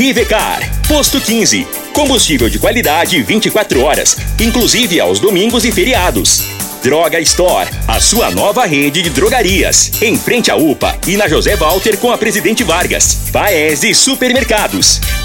Rivecar, posto 15. Combustível de qualidade 24 horas, inclusive aos domingos e feriados. Droga Store, a sua nova rede de drogarias. Em frente à UPA e na José Walter com a Presidente Vargas. Paese Supermercados.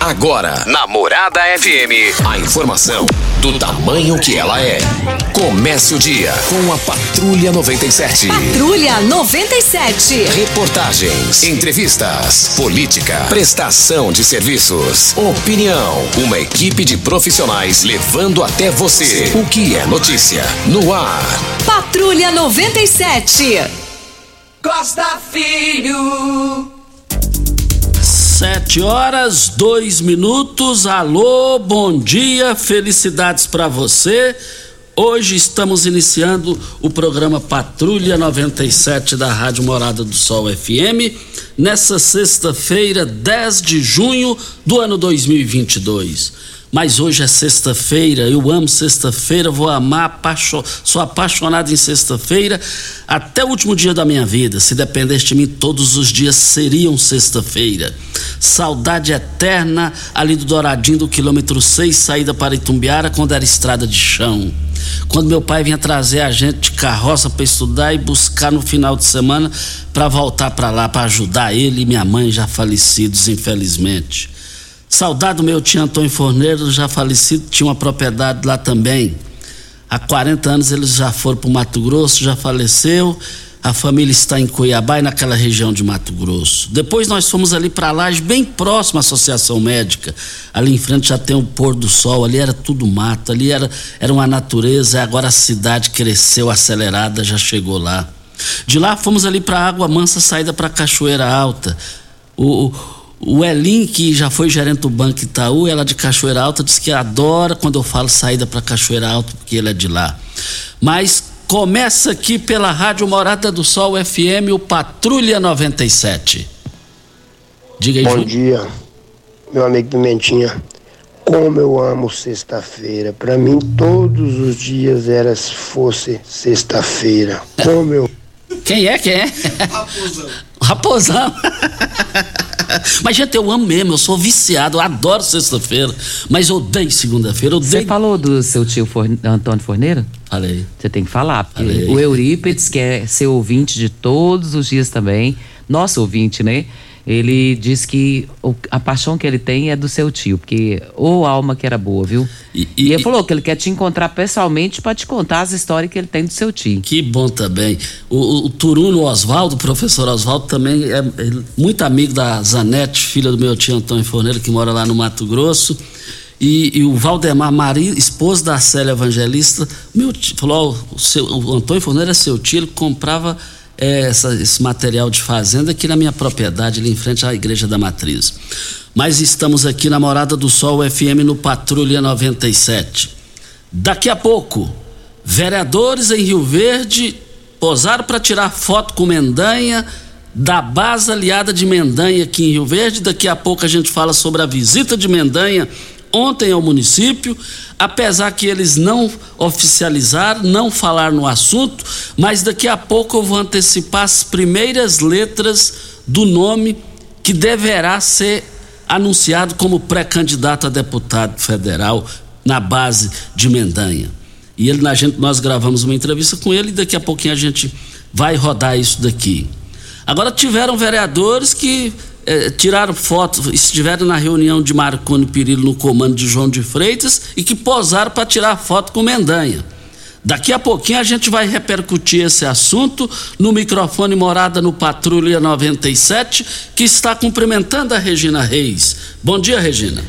Agora, Namorada FM, a informação do tamanho que ela é. Comece o dia com a Patrulha 97. Patrulha 97. Reportagens, entrevistas, política, prestação de serviços, opinião. Uma equipe de profissionais levando até você o que é notícia no ar. Patrulha 97. Costa Filho. Sete horas, dois minutos. Alô, bom dia, felicidades para você. Hoje estamos iniciando o programa Patrulha 97 da Rádio Morada do Sol FM, nessa sexta-feira, 10 de junho do ano 2022 mas hoje é sexta-feira, eu amo sexta-feira, vou amar, sou apaixonado em sexta-feira até o último dia da minha vida. Se dependesse de mim, todos os dias seriam sexta-feira. Saudade eterna ali do Douradinho do quilômetro 6, saída para Itumbiara, quando era estrada de chão. Quando meu pai vinha trazer a gente de carroça para estudar e buscar no final de semana para voltar para lá para ajudar ele e minha mãe já falecidos, infelizmente. Saudade do meu tio Antônio Forneiro, já falecido, tinha uma propriedade lá também. Há 40 anos eles já foram para o Mato Grosso, já faleceu. A família está em Cuiabá e naquela região de Mato Grosso. Depois nós fomos ali para Laje, bem próximo à Associação Médica. Ali em frente já tem o pôr do sol, ali era tudo mato, ali era, era uma natureza, agora a cidade cresceu acelerada, já chegou lá. De lá fomos ali para Água Mansa, saída para Cachoeira Alta. O, o Elin, que já foi gerente do Banco Itaú, ela de Cachoeira Alta, diz que adora quando eu falo saída para Cachoeira Alta, porque ele é de lá. Mas começa aqui pela Rádio Morada do Sol FM, o Patrulha 97. Diga aí, Bom Ju. dia, meu amigo Pimentinha. Como eu amo sexta-feira. Para mim, todos os dias era se fosse sexta-feira. Como eu. Quem é? Quem é? Raposão. Raposão. Mas, gente, eu amo mesmo, eu sou viciado, eu adoro sexta-feira, mas odeio segunda-feira. Odeio... Você falou do seu tio Forne... Antônio Forneira? Falei. Você tem que falar, porque Falei. o Eurípides, que é seu ouvinte de todos os dias também, nosso ouvinte, né? Ele diz que a paixão que ele tem é do seu tio, porque ô alma que era boa, viu? E, e, e ele falou que ele quer te encontrar pessoalmente para te contar as histórias que ele tem do seu tio. Que bom também. O, o Turuno Oswaldo, o professor Oswaldo, também é, é, muito amigo da Zanete, filha do meu tio Antônio Forneiro, que mora lá no Mato Grosso. E, e, o Valdemar Maria, esposo da Célia Evangelista, meu tio, falou: o, seu, o Antônio Forneiro é seu tio, ele comprava essa, esse material de fazenda aqui na minha propriedade, ali em frente à Igreja da Matriz. Mas estamos aqui na Morada do Sol FM no Patrulha 97. Daqui a pouco, vereadores em Rio Verde posaram para tirar foto com Mendanha da base aliada de Mendanha aqui em Rio Verde. Daqui a pouco a gente fala sobre a visita de Mendanha ontem ao município, apesar que eles não oficializaram, não falaram no assunto, mas daqui a pouco eu vou antecipar as primeiras letras do nome que deverá ser anunciado como pré-candidato a deputado federal na base de Mendanha. E ele, na gente, nós gravamos uma entrevista com ele e daqui a pouquinho a gente vai rodar isso daqui. Agora tiveram vereadores que é, tiraram fotos, estiveram na reunião de Marconi Perillo no comando de João de Freitas e que posaram para tirar foto com Mendanha. Daqui a pouquinho a gente vai repercutir esse assunto no microfone Morada no Patrulha 97, que está cumprimentando a Regina Reis. Bom dia, Regina.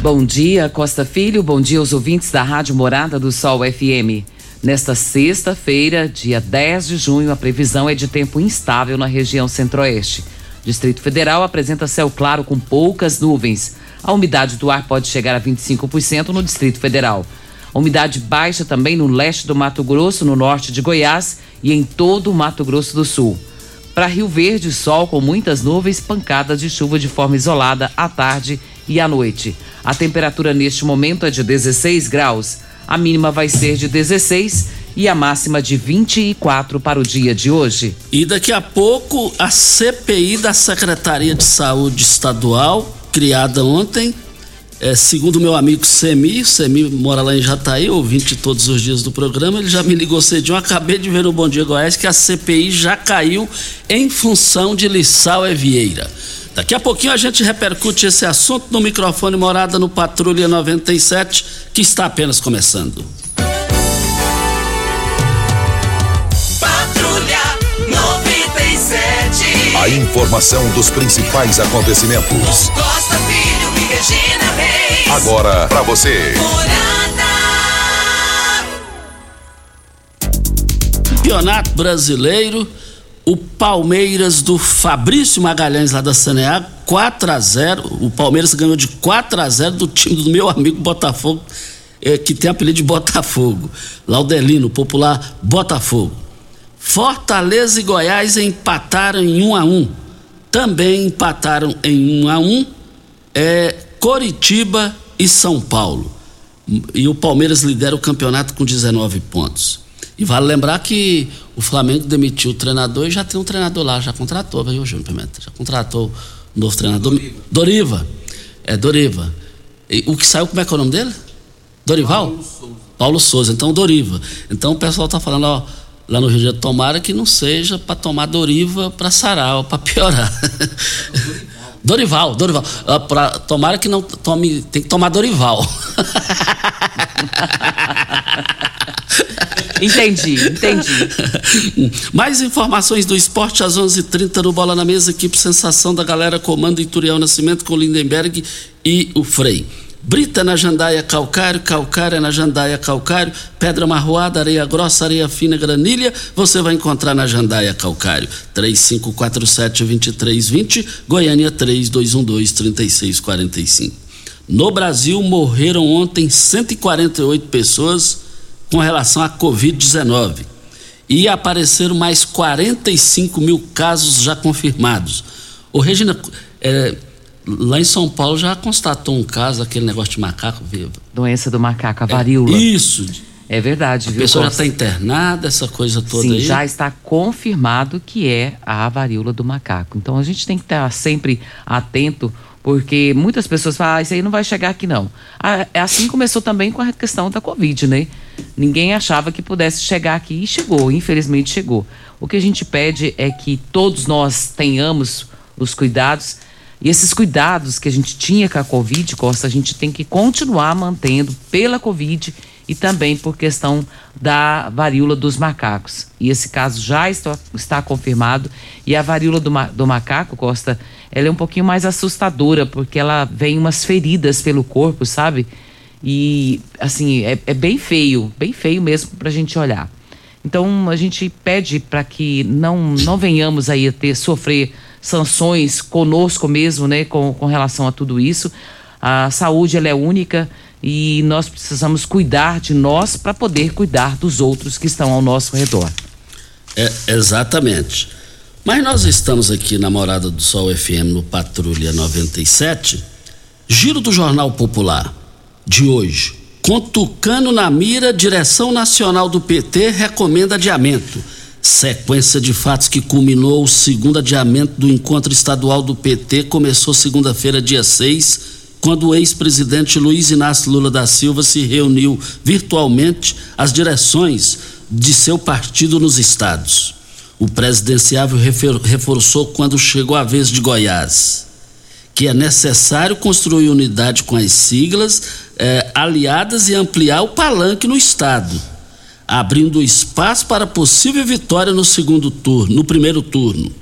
Bom dia, Costa Filho. Bom dia aos ouvintes da Rádio Morada do Sol FM. Nesta sexta-feira, dia 10 de junho, a previsão é de tempo instável na região centro-oeste. Distrito Federal apresenta céu claro com poucas nuvens. A umidade do ar pode chegar a 25% no Distrito Federal. Umidade baixa também no leste do Mato Grosso, no norte de Goiás e em todo o Mato Grosso do Sul. Para Rio Verde, sol com muitas nuvens, pancadas de chuva de forma isolada à tarde e à noite. A temperatura neste momento é de 16 graus. A mínima vai ser de 16 e a máxima de 24 para o dia de hoje. E daqui a pouco a CPI da Secretaria de Saúde Estadual, criada ontem, é, segundo meu amigo Semi, Semi mora lá em Jataí, ouvinte todos os dias do programa, ele já me ligou cedinho, acabei de ver no Bom Dia Goiás que a CPI já caiu em função de Lissau Evieira. Daqui a pouquinho a gente repercute esse assunto no microfone Morada no Patrulha 97, que está apenas começando. A informação dos principais acontecimentos. Costa Filho e Regina Reis. Agora para você. Campeonato Brasileiro, o Palmeiras do Fabrício Magalhães lá da Saneago, 4 a 0 O Palmeiras ganhou de 4 a 0 do time do meu amigo Botafogo, é, que tem apelido de Botafogo. Laudelino, popular Botafogo. Fortaleza e Goiás empataram em 1 a 1 Também empataram em 1 a 1 é, Coritiba e São Paulo. E o Palmeiras lidera o campeonato com 19 pontos. E vale lembrar que o Flamengo demitiu o treinador e já tem um treinador lá, já contratou, viu, Júnior Pimenta? Já contratou um novo treinador. Doriva. Doriva. É, Doriva. E o que saiu, como é que é o nome dele? Dorival? Paulo Souza. Paulo Souza, então Doriva. Então o pessoal tá falando, ó, lá no Rio de Janeiro, tomara que não seja para tomar Doriva para sarar ou para piorar. Dorival, Dorival. Uh, pra, tomara que não tome. Tem que tomar Dorival. entendi, entendi. Mais informações do esporte às 11:30 h 30 no Bola na Mesa, equipe Sensação da galera comando Ituriel Nascimento com Lindenberg e o Frei. Brita na jandaia calcário, calcária na jandaia calcário, pedra marroada, areia grossa, areia fina, granilha, você vai encontrar na jandaia calcário. 3547-2320, Goiânia 3212-3645. No Brasil morreram ontem 148 pessoas com relação à Covid-19 e apareceram mais 45 mil casos já confirmados. Ô Regina, é, Lá em São Paulo já constatou um caso, aquele negócio de macaco vivo. Doença do macaco, a varíola. É, isso. É verdade, a viu? A pessoa Costa? já está internada, essa coisa toda Sim, aí. já está confirmado que é a varíola do macaco. Então a gente tem que estar sempre atento, porque muitas pessoas falam, ah, isso aí não vai chegar aqui não. Ah, é assim começou também com a questão da Covid, né? Ninguém achava que pudesse chegar aqui e chegou, infelizmente chegou. O que a gente pede é que todos nós tenhamos os cuidados e esses cuidados que a gente tinha com a Covid, Costa, a gente tem que continuar mantendo pela Covid e também por questão da varíola dos macacos. E esse caso já está, está confirmado. E a varíola do, do macaco, Costa, ela é um pouquinho mais assustadora, porque ela vem umas feridas pelo corpo, sabe? E, assim, é, é bem feio, bem feio mesmo para a gente olhar. Então, a gente pede para que não, não venhamos aí a ter, sofrer sanções conosco mesmo, né, com, com relação a tudo isso. A saúde ela é única e nós precisamos cuidar de nós para poder cuidar dos outros que estão ao nosso redor. É, exatamente. Mas nós estamos aqui na Morada do Sol FM no Patrulha 97. Giro do Jornal Popular de hoje. Com Tucano na mira, direção nacional do PT recomenda adiamento. Sequência de fatos que culminou o segundo adiamento do encontro estadual do PT começou segunda-feira, dia 6, quando o ex-presidente Luiz Inácio Lula da Silva se reuniu virtualmente às direções de seu partido nos estados. O presidenciável reforçou quando chegou a vez de Goiás que é necessário construir unidade com as siglas eh, aliadas e ampliar o palanque no Estado, abrindo espaço para possível vitória no segundo turno, no primeiro turno.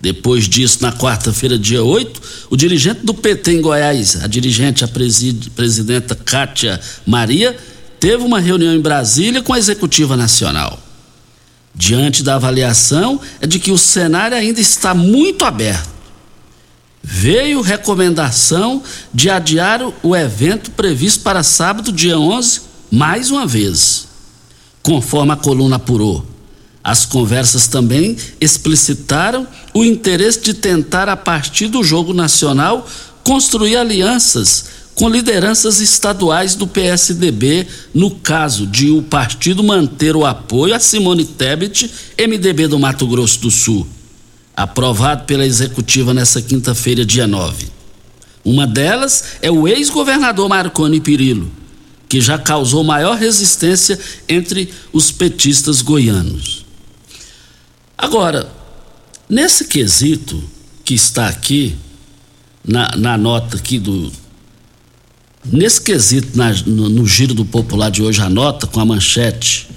Depois disso, na quarta-feira, dia 8, o dirigente do PT em Goiás, a dirigente, a presidenta Kátia Maria, teve uma reunião em Brasília com a Executiva Nacional. Diante da avaliação, é de que o cenário ainda está muito aberto. Veio recomendação de adiar o evento previsto para sábado, dia 11, mais uma vez. Conforme a coluna apurou. As conversas também explicitaram o interesse de tentar, a partir do jogo nacional, construir alianças com lideranças estaduais do PSDB, no caso de o partido manter o apoio a Simone Tebet, MDB do Mato Grosso do Sul, aprovado pela executiva nesta quinta-feira, dia 9. Uma delas é o ex-governador Marconi Pirillo, que já causou maior resistência entre os petistas goianos. Agora, nesse quesito que está aqui, na, na nota aqui do. Nesse quesito, na, no, no, giro do popular de hoje, a nota com a manchete.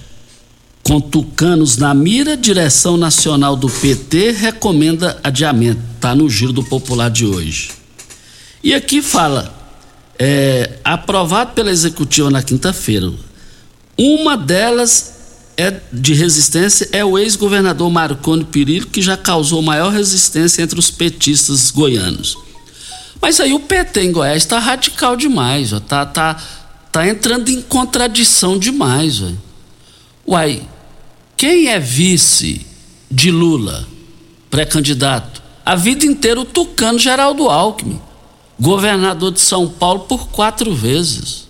Com tucanos na mira, direção nacional do PT recomenda adiamento. Está no giro do popular de hoje. E aqui fala, é, aprovado pela executiva na quinta-feira. Uma delas é de resistência é o ex-governador Marconi Perillo, que já causou maior resistência entre os petistas goianos. Mas aí o PT em Goiás está radical demais, ó, tá, tá, tá entrando em contradição demais. Ó. Uai, quem é vice de Lula, pré-candidato? A vida inteira o tucano Geraldo Alckmin, governador de São Paulo por quatro vezes.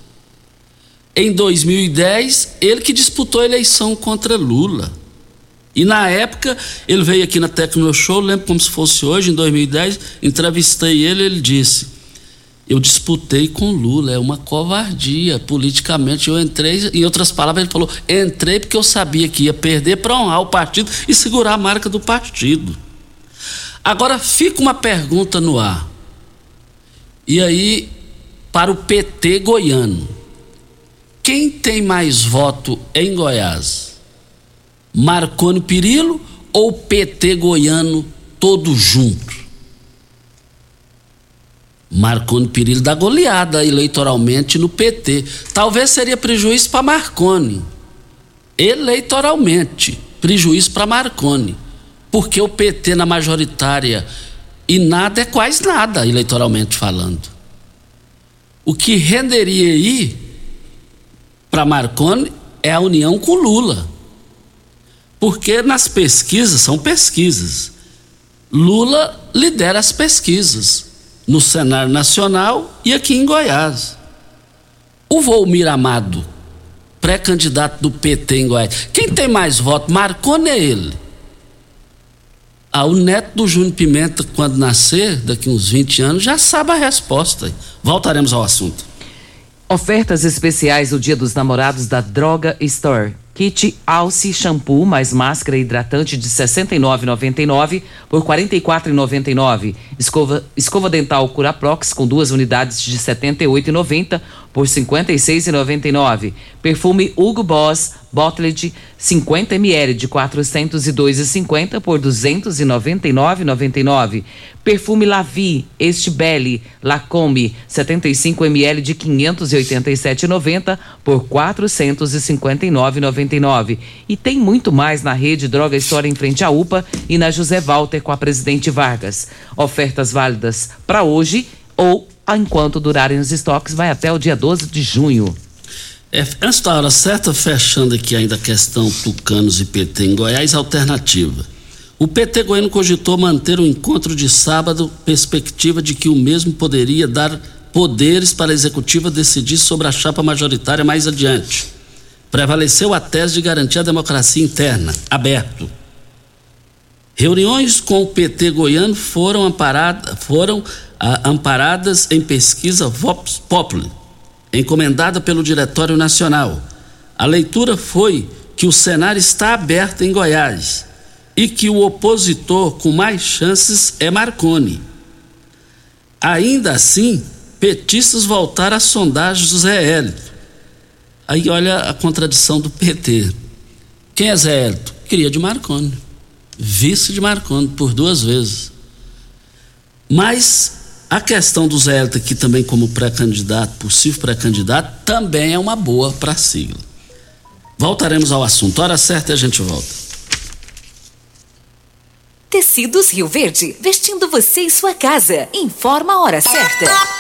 Em 2010, ele que disputou a eleição contra Lula. E na época, ele veio aqui na Tecno Show, lembro como se fosse hoje, em 2010, entrevistei ele, ele disse: Eu disputei com Lula, é uma covardia. Politicamente eu entrei, em outras palavras, ele falou: entrei porque eu sabia que ia perder para honrar o partido e segurar a marca do partido. Agora fica uma pergunta no ar. E aí, para o PT goiano quem tem mais voto em Goiás? Marconi Perillo ou PT goiano todo junto? Marconi Perillo dá goleada eleitoralmente no PT. Talvez seria prejuízo para Marconi. Eleitoralmente, prejuízo para Marconi. Porque o PT na majoritária e nada é quase nada, eleitoralmente falando. O que renderia aí para Marconi é a união com Lula. Porque nas pesquisas, são pesquisas, Lula lidera as pesquisas no cenário nacional e aqui em Goiás. O Volmir Amado, pré-candidato do PT em Goiás, quem tem mais voto? Marconi é ele. Ah, o neto do Júnior Pimenta, quando nascer, daqui uns 20 anos, já sabe a resposta. Voltaremos ao assunto. Ofertas especiais do Dia dos Namorados da Droga Store. Kit Alce Shampoo mais máscara hidratante de R$ 69,99 por R$ 44,99. Escova, escova dental Curaprox com duas unidades de R$ 78,90 por R$ 56,99. Perfume Hugo Boss Bottled 50 ml de 402,50 por 299,99. Perfume Lavi Estibelli Lacombe 75 ml de 587,90 por 459,99. E tem muito mais na rede Droga História em frente à UPA e na José Walter com a Presidente Vargas. Ofertas válidas para hoje ou enquanto durarem os estoques, vai até o dia 12 de junho. É, da hora certa, fechando aqui ainda a questão Tucanos e PT em Goiás, alternativa. O PT goiano cogitou manter o encontro de sábado, perspectiva de que o mesmo poderia dar poderes para a executiva decidir sobre a chapa majoritária mais adiante. Prevaleceu a tese de garantir a democracia interna, aberto. Reuniões com o PT goiano foram, amparada, foram ah, amparadas em pesquisa Vox Populi, encomendada pelo Diretório Nacional. A leitura foi que o cenário está aberto em Goiás. e que o opositor com mais chances é Marconi. Ainda assim, petistas voltaram às sondagens do Zé Hélito. Aí olha a contradição do PT. Quem é Zé Hélito? Queria de Marconi. Vice de Marconi por duas vezes. Mas a questão do Zé Hélito aqui também como pré-candidato, possível pré-candidato, também é uma boa para a sigla. Voltaremos ao assunto. Hora certa e a gente volta. Tecidos Rio Verde, vestindo você e sua casa. Informa a hora certa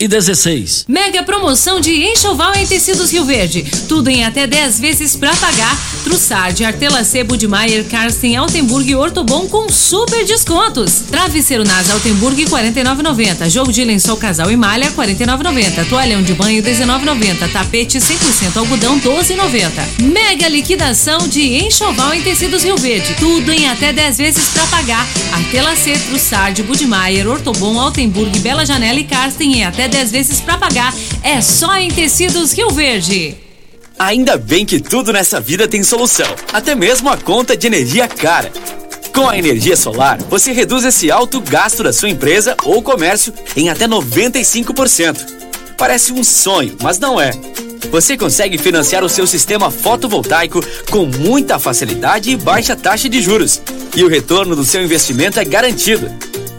e 16. Mega promoção de enxoval em tecidos Rio Verde. Tudo em até 10 vezes para pagar. Trussard, Artelacê, Budmeier, Karsten, Altenburg e Ortobon com super descontos. Travesseiro Nasa Altenburg 49,90. Jogo de lençol casal e malha 49,90. Toalhão de banho 19,90. Tapete 100% algodão 12,90. Mega liquidação de enxoval em tecidos Rio Verde. Tudo em até 10 vezes para pagar. Artelacê, Trussard, Budmeier, Ortobon, Altenburg, Bela Janela e Karsten em até 10 vezes para pagar. É só em Tecidos Rio Verde. Ainda bem que tudo nessa vida tem solução, até mesmo a conta de energia cara. Com a energia solar, você reduz esse alto gasto da sua empresa ou comércio em até 95%. Parece um sonho, mas não é. Você consegue financiar o seu sistema fotovoltaico com muita facilidade e baixa taxa de juros. E o retorno do seu investimento é garantido.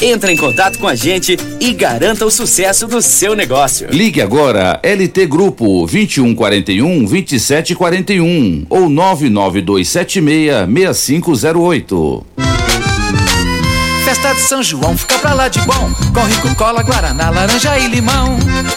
Entre em contato com a gente e garanta o sucesso do seu negócio. Ligue agora LT Grupo 2141 2741 ou 99276 6508. Festa de São João fica pra lá de bom Com rico cola, guaraná, laranja e limão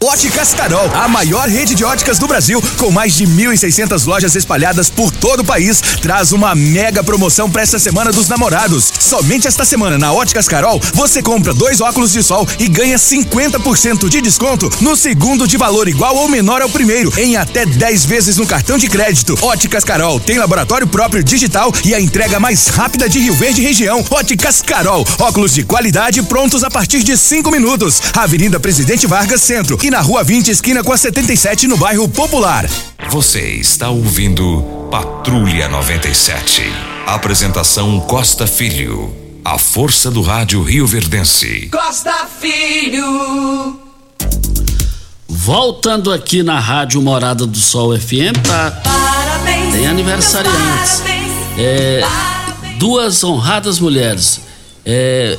Óticas Carol, a maior rede de óticas do Brasil, com mais de 1.600 lojas espalhadas por todo o país, traz uma mega promoção para esta semana dos namorados. Somente esta semana na Óticas Carol, você compra dois óculos de sol e ganha 50% de desconto no segundo de valor igual ou menor ao primeiro, em até 10 vezes no cartão de crédito. Óticas Carol tem laboratório próprio digital e a entrega mais rápida de Rio Verde região. Óticas Carol, óculos de qualidade prontos a partir de 5 minutos. Avenida Presidente Vargas Centro na Rua 20, esquina com a 77, no bairro Popular. Você está ouvindo Patrulha 97. Apresentação Costa Filho. A força do rádio Rio Verdense. Costa Filho. Voltando aqui na Rádio Morada do Sol FM, tá? Parabéns, tem aniversariantes. Parabéns, é, duas honradas mulheres. É,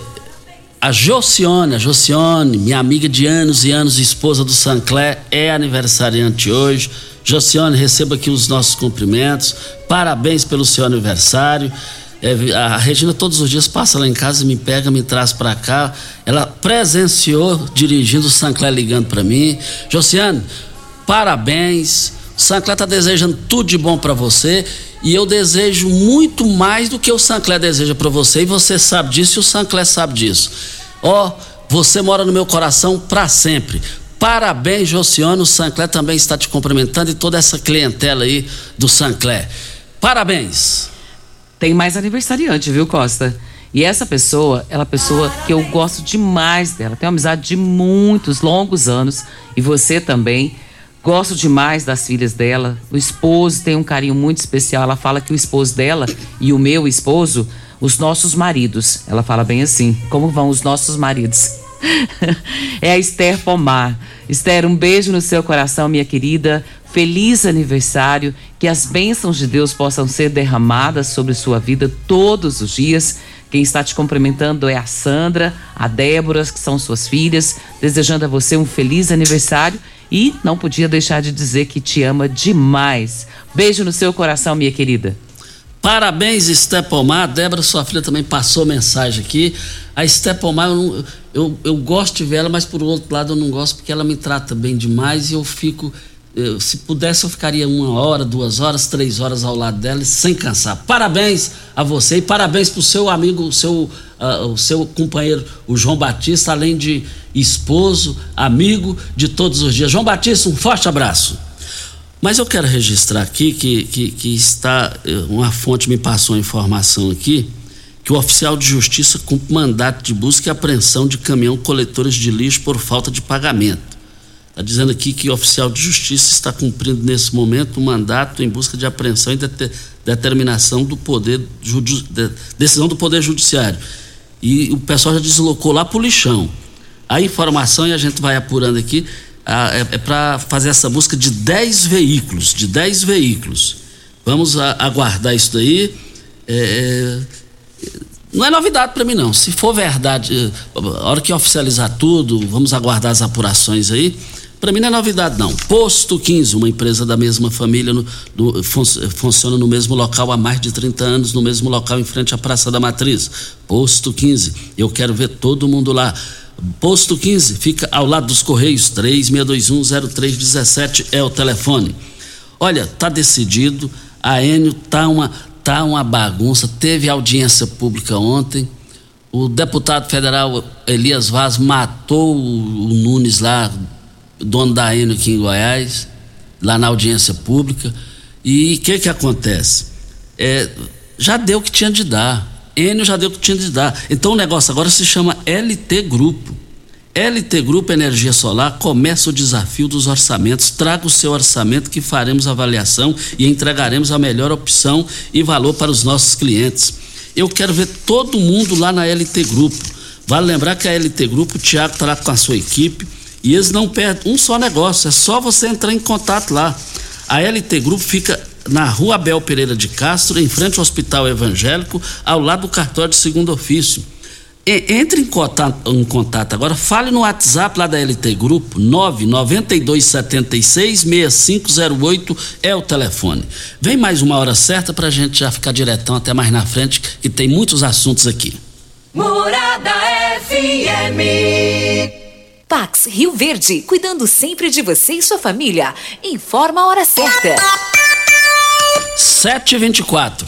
a Josiane, a Josiane, minha amiga de anos e anos, esposa do Sancler, é aniversariante hoje. Josiane, receba aqui os nossos cumprimentos. Parabéns pelo seu aniversário. É, a Regina todos os dias passa lá em casa, me pega, me traz para cá. Ela presenciou dirigindo o Sancler ligando para mim. Josiane, parabéns. Sancler tá desejando tudo de bom para você e eu desejo muito mais do que o Sancler deseja para você e você sabe disso e o Sancler sabe disso. Ó, oh, você mora no meu coração para sempre. Parabéns, Josiano. O Sancler também está te cumprimentando e toda essa clientela aí do Sancler. Parabéns. Tem mais aniversariante, viu, Costa? E essa pessoa, ela é a pessoa que eu gosto demais dela. Tenho amizade de muitos longos anos e você também. Gosto demais das filhas dela. O esposo tem um carinho muito especial. Ela fala que o esposo dela e o meu esposo, os nossos maridos. Ela fala bem assim: como vão os nossos maridos? é a Esther Pomar. Esther, um beijo no seu coração, minha querida. Feliz aniversário. Que as bênçãos de Deus possam ser derramadas sobre sua vida todos os dias. Quem está te cumprimentando é a Sandra, a Débora, que são suas filhas, desejando a você um feliz aniversário e não podia deixar de dizer que te ama demais. Beijo no seu coração, minha querida. Parabéns, Stepomar. Débora, sua filha, também passou mensagem aqui. A Stepomar, eu, eu, eu gosto de ver ela, mas por outro lado eu não gosto porque ela me trata bem demais e eu fico se pudesse, eu ficaria uma hora, duas horas, três horas ao lado dela sem cansar. Parabéns a você e parabéns para o seu amigo, o seu, uh, o seu companheiro, o João Batista, além de esposo, amigo de todos os dias. João Batista, um forte abraço. Mas eu quero registrar aqui que, que, que está. Eh, uma fonte me passou a informação aqui que o oficial de justiça cumpre mandato de busca e apreensão de caminhão coletores de lixo por falta de pagamento. Está dizendo aqui que o oficial de justiça está cumprindo nesse momento o mandato em busca de apreensão e de determinação do poder de, decisão do poder judiciário. E o pessoal já deslocou lá para o lixão. A informação, e a gente vai apurando aqui, é, é para fazer essa busca de 10 veículos, de 10 veículos. Vamos aguardar isso daí. É, é não é novidade para mim, não. Se for verdade, a hora que oficializar tudo, vamos aguardar as apurações aí. Para mim não é novidade, não. Posto 15, uma empresa da mesma família, no, no, fun, funciona no mesmo local há mais de 30 anos, no mesmo local em frente à Praça da Matriz. Posto 15, eu quero ver todo mundo lá. Posto 15, fica ao lado dos Correios, 36210317 é o telefone. Olha, tá decidido, a Enio tá uma, tá uma bagunça, teve audiência pública ontem. O deputado federal Elias Vaz matou o Nunes lá dono da Enio aqui em Goiás, lá na audiência pública. E o que que acontece? É, já deu o que tinha de dar. Enio já deu o que tinha de dar. Então o negócio agora se chama LT Grupo. LT Grupo Energia Solar começa o desafio dos orçamentos. Traga o seu orçamento que faremos avaliação e entregaremos a melhor opção e valor para os nossos clientes. Eu quero ver todo mundo lá na LT Grupo. Vale lembrar que a LT Grupo, o Tiago está lá com a sua equipe e eles não perdem um só negócio, é só você entrar em contato lá. A LT Grupo fica na rua Abel Pereira de Castro, em frente ao Hospital Evangélico, ao lado do cartório de segundo ofício. E, entre em contato, em contato, agora, fale no WhatsApp lá da LT Grupo, 992766508 é o telefone. Vem mais uma hora certa para a gente já ficar diretão até mais na frente, que tem muitos assuntos aqui. Morada FM. Pax Rio Verde, cuidando sempre de você e sua família. Informa a hora certa. 724.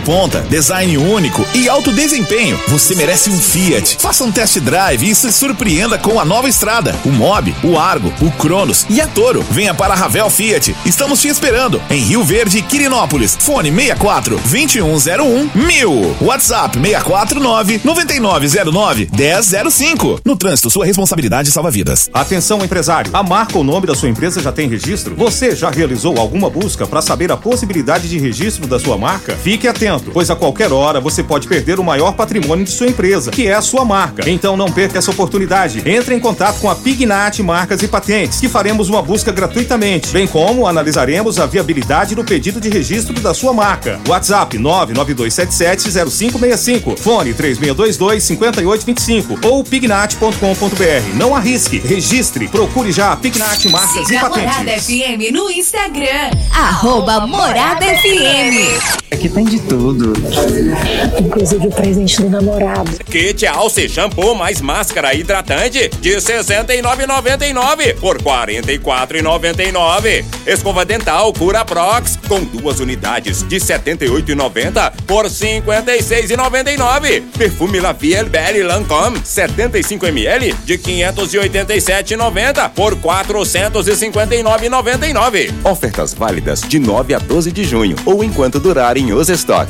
de ponta, design único e alto desempenho. Você merece um Fiat. Faça um test drive e se surpreenda com a nova estrada, o Mob, o Argo, o Cronos e a Toro. Venha para a Ravel Fiat. Estamos te esperando em Rio Verde, Quirinópolis. Fone 64 2101 1000. WhatsApp 649 9909 1005. No trânsito, sua responsabilidade salva vidas. Atenção, empresário. A marca ou nome da sua empresa já tem registro? Você já realizou alguma busca para saber a possibilidade de registro da sua marca? Fique atento atento, pois a qualquer hora você pode perder o maior patrimônio de sua empresa, que é a sua marca. Então não perca essa oportunidade. Entre em contato com a Pignat Marcas e Patentes, que faremos uma busca gratuitamente, bem como analisaremos a viabilidade do pedido de registro da sua marca. WhatsApp 992770565, fone 3622-5825 ou pignat.com.br. Não arrisque, registre, procure já a Pignat Marcas Siga e Patentes. Morada FM no Instagram, arroba Morada FM. aqui tem de tudo. Inclusive o presente do namorado. Kit Alce Shampoo mais máscara hidratante de R$ 69,99 por R$ 44,99. Escova dental Cura Prox com duas unidades de R$ 78,90 por R$ 56,99. Perfume La Vie Berry Lancôme 75 ml de R$ 587,90 por R$ 459,99. Ofertas válidas de 9 a 12 de junho ou enquanto durarem os estoques.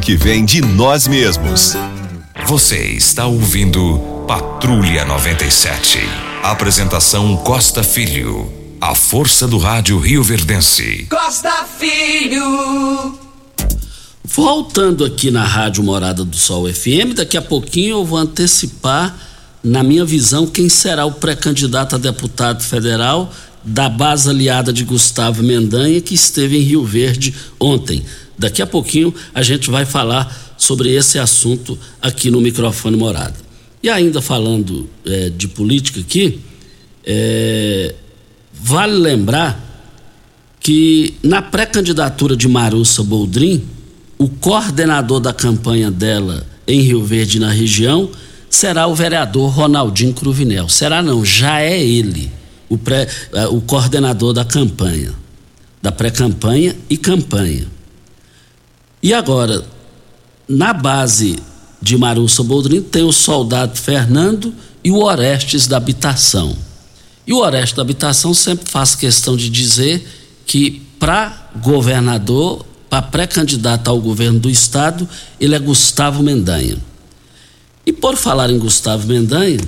que vem de nós mesmos. Você está ouvindo Patrulha 97. Apresentação Costa Filho. A força do rádio Rio Verdense. Costa Filho. Voltando aqui na Rádio Morada do Sol FM, daqui a pouquinho eu vou antecipar, na minha visão, quem será o pré-candidato a deputado federal da base aliada de Gustavo Mendanha, que esteve em Rio Verde ontem. Daqui a pouquinho a gente vai falar sobre esse assunto aqui no microfone Morada. E ainda falando é, de política aqui, é, vale lembrar que na pré-candidatura de Marussa Boldrin, o coordenador da campanha dela em Rio Verde, na região, será o vereador Ronaldinho Cruvinel. Será não, já é ele, o, pré, é, o coordenador da campanha, da pré-campanha e campanha. E agora, na base de Marussa Boldrin, tem o soldado Fernando e o Orestes da habitação. E o Orestes da habitação sempre faz questão de dizer que para governador, para pré-candidato ao governo do estado, ele é Gustavo Mendanha. E por falar em Gustavo Mendanha,